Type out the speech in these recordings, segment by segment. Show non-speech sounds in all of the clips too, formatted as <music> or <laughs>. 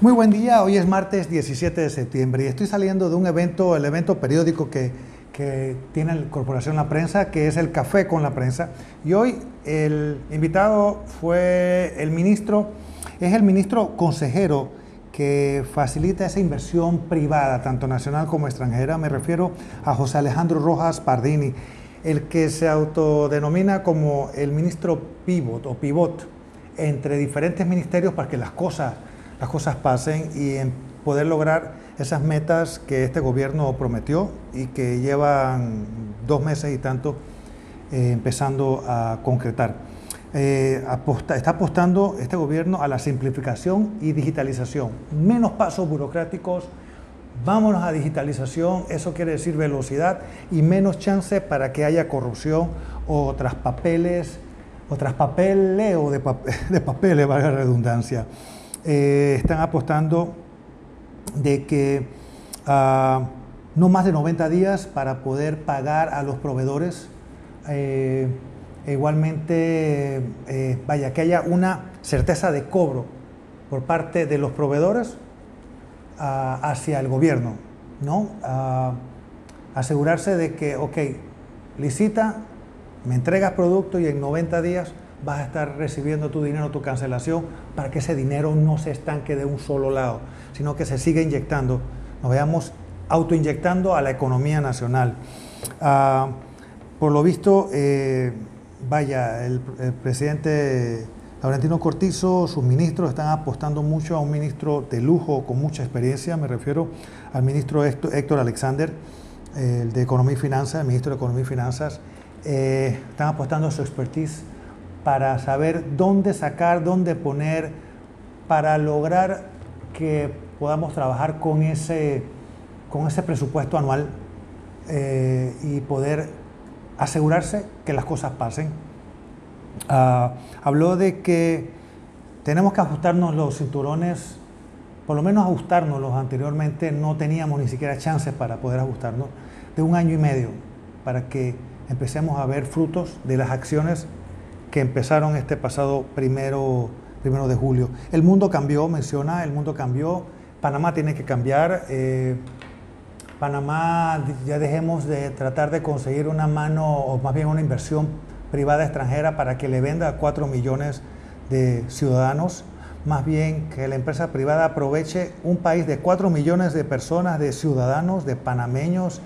Muy buen día, hoy es martes 17 de septiembre y estoy saliendo de un evento, el evento periódico que, tiene la Corporación La Prensa, que es el Café con la Prensa. Y hoy el invitado fue el ministro, es el ministro consejero que facilita esa inversión privada, tanto nacional como extranjera. Me refiero a José Alejandro Rojas Pardini, el que se autodenomina como el ministro pivot o pivot entre diferentes ministerios para que las cosas las cosas pasen y en poder lograr esas metas que este gobierno prometió y que llevan dos meses y tanto eh, empezando a concretar. Eh, está apostando este gobierno a la simplificación y digitalización. Menos pasos burocráticos, vámonos a digitalización, eso quiere decir velocidad y menos chance para que haya corrupción o papeles o traspapeleo de, <laughs> de papeles, valga la redundancia. Eh, están apostando de que ah, no más de 90 días para poder pagar a los proveedores. Eh, igualmente, eh, vaya, que haya una certeza de cobro por parte de los proveedores ah, hacia el gobierno, ¿no? Ah, asegurarse de que, ok, licita, me entregas producto y en 90 días vas a estar recibiendo tu dinero, tu cancelación, para que ese dinero no se estanque de un solo lado, sino que se siga inyectando, nos veamos autoinyectando a la economía nacional. Ah, por lo visto, eh, vaya, el, presidente Laurentino Cortizo, sus ministros están apostando mucho a un ministro de lujo con mucha experiencia, me refiero al ministro Héctor Alexander, el de Economía y Finanzas, el ministro de Economía y Finanzas, eh, están apostando a su expertise para saber dónde sacar, dónde poner, para lograr que podamos trabajar con ese, con ese presupuesto anual eh, y poder asegurarse que las cosas pasen. Ah, habló de que tenemos que ajustarnos los cinturones, por lo menos ajustárnoslos anteriormente, no teníamos ni siquiera chances para poder ajustarnos, de un año y medio, para que empecemos a ver frutos de las acciones que empezaron este pasado primero, primero de julio. El mundo cambió, menciona, el mundo cambió, Panamá tiene que cambiar. Eh, Panamá ya dejemos de tratar de conseguir una mano o más bien una inversión privada extranjera para que le venda a 4 millones de ciudadanos. Más bien que la empresa privada aproveche un país de 4 millones de personas, de ciudadanos, de panameños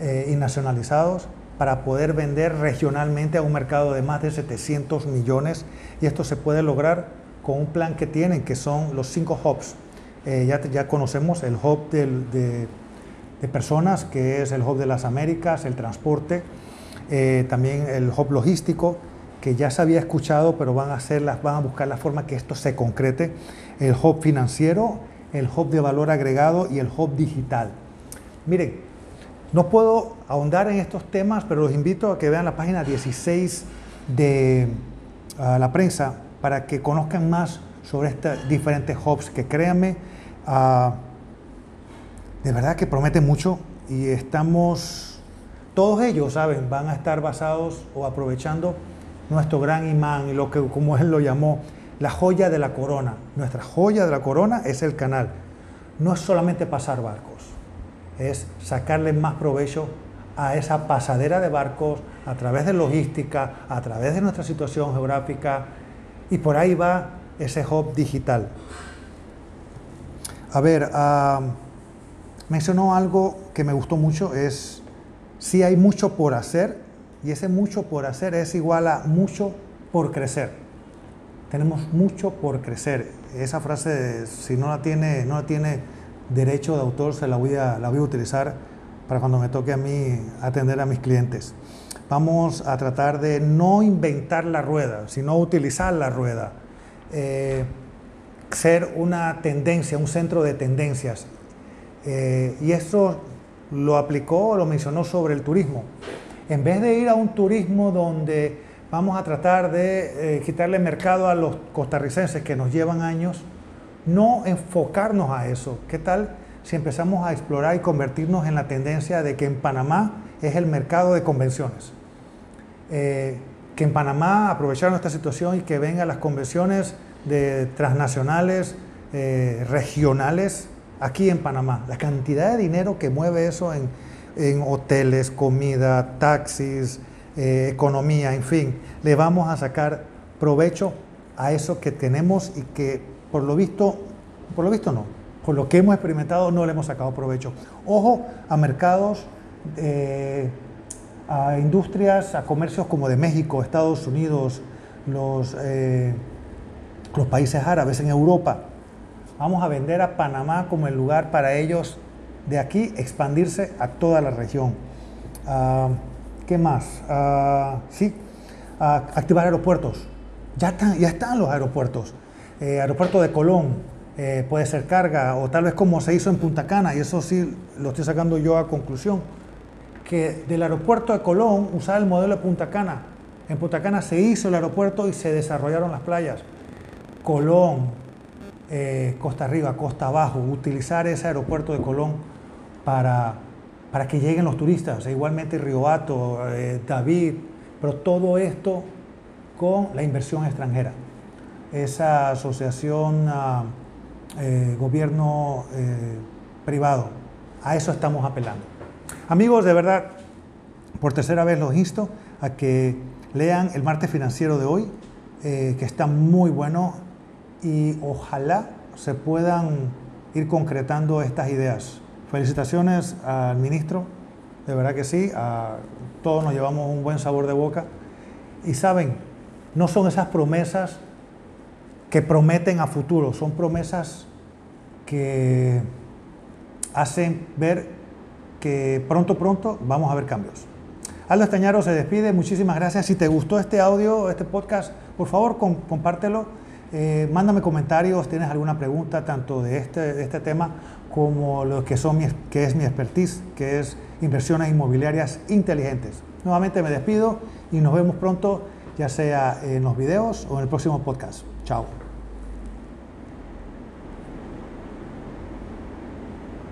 eh, y nacionalizados para poder vender regionalmente a un mercado de más de 700 millones y esto se puede lograr con un plan que tienen que son los cinco hubs. Eh, ya, ya conocemos el hub de, personas que es el hub de las Américas, el transporte, eh, también el hub logístico que ya se había escuchado pero van a, hacer van a buscar la forma que esto se concrete, el hub financiero, el hub de valor agregado y el hub digital. Miren, no puedo ahondar en estos temas, pero los invito a que vean la página 16 de ah, la prensa para que conozcan más sobre estos diferentes hubs que créanme, ah, de verdad que prometen mucho y estamos, todos ellos, ¿saben? Van a estar basados o aprovechando nuestro gran imán, y lo que como él lo llamó, la joya de la corona. Nuestra joya de la corona es el canal. No es solamente pasar barcos es sacarle más provecho a esa pasadera de barcos a través de logística, a través de nuestra situación geográfica y por ahí va ese hub digital. A ver, ah, mencionó algo que me gustó mucho, es si hay mucho por hacer y ese mucho por hacer es igual a mucho por crecer. Tenemos mucho por crecer. Esa frase, si no la tiene, no la tiene derecho de autor se la voy a, la voy a utilizar para cuando me toque a mí atender a mis clientes. Vamos a tratar de no inventar la rueda, sino utilizar la rueda. Eh, ser una tendencia, un centro de tendencias. Eh, y esto lo aplicó, lo mencionó sobre el turismo. En vez de ir a un turismo donde vamos a tratar de eh, quitarle mercado a los costarricenses que nos llevan años, no enfocarnos a eso. ¿Qué tal si empezamos a explorar y convertirnos en la tendencia de que en Panamá es el mercado de convenciones? Eh, que en Panamá aprovechar nuestra situación y que vengan las convenciones de transnacionales eh, regionales aquí en Panamá. La cantidad de dinero que mueve eso en, hoteles, comida, taxis, eh, economía, en fin, le vamos a sacar provecho a eso que tenemos y que por lo visto, por lo visto no, por lo que hemos experimentado no le hemos sacado provecho. Ojo a mercados, eh, a industrias, a comercios como de México, Estados Unidos, los, eh, los países árabes, en Europa. Vamos a vender a Panamá como el lugar para ellos de aquí expandirse a toda la región. Ah, ¿Qué más? Ah, sí, activar aeropuertos. Ya están, ya están los aeropuertos. Eh, aeropuerto de Colón, eh, puede ser carga, o tal vez como se hizo en Punta Cana, y eso sí lo estoy sacando yo a conclusión, que del aeropuerto de Colón usar el modelo de Punta Cana. En Punta Cana se hizo el aeropuerto y se desarrollaron las playas. Colón, eh, Costa Arriba, Costa Abajo, utilizar ese aeropuerto de Colón para, para que lleguen los turistas, igualmente Río Hato, David, pero todo esto con la inversión extranjera esa asociación ah, eh, gobierno eh, privado. A eso estamos apelando. Amigos, de verdad, por tercera vez los insto a que lean el martes financiero de hoy, eh, que está muy bueno y ojalá se puedan ir concretando estas ideas. Felicitaciones al ministro, de verdad que sí, a todos nos llevamos un buen sabor de boca. Y saben, no son esas promesas que prometen a futuro, son promesas que hacen ver que pronto, pronto vamos a ver cambios. Aldo Estañaro se despide, muchísimas gracias. Si te gustó este audio, este podcast, por favor compártelo, eh, mándame comentarios, tienes alguna pregunta tanto de este, este tema como lo que, son que es mi expertise, que es inversiones inmobiliarias inteligentes. Nuevamente me despido y nos vemos pronto, ya sea en los videos o en el próximo podcast. Chao.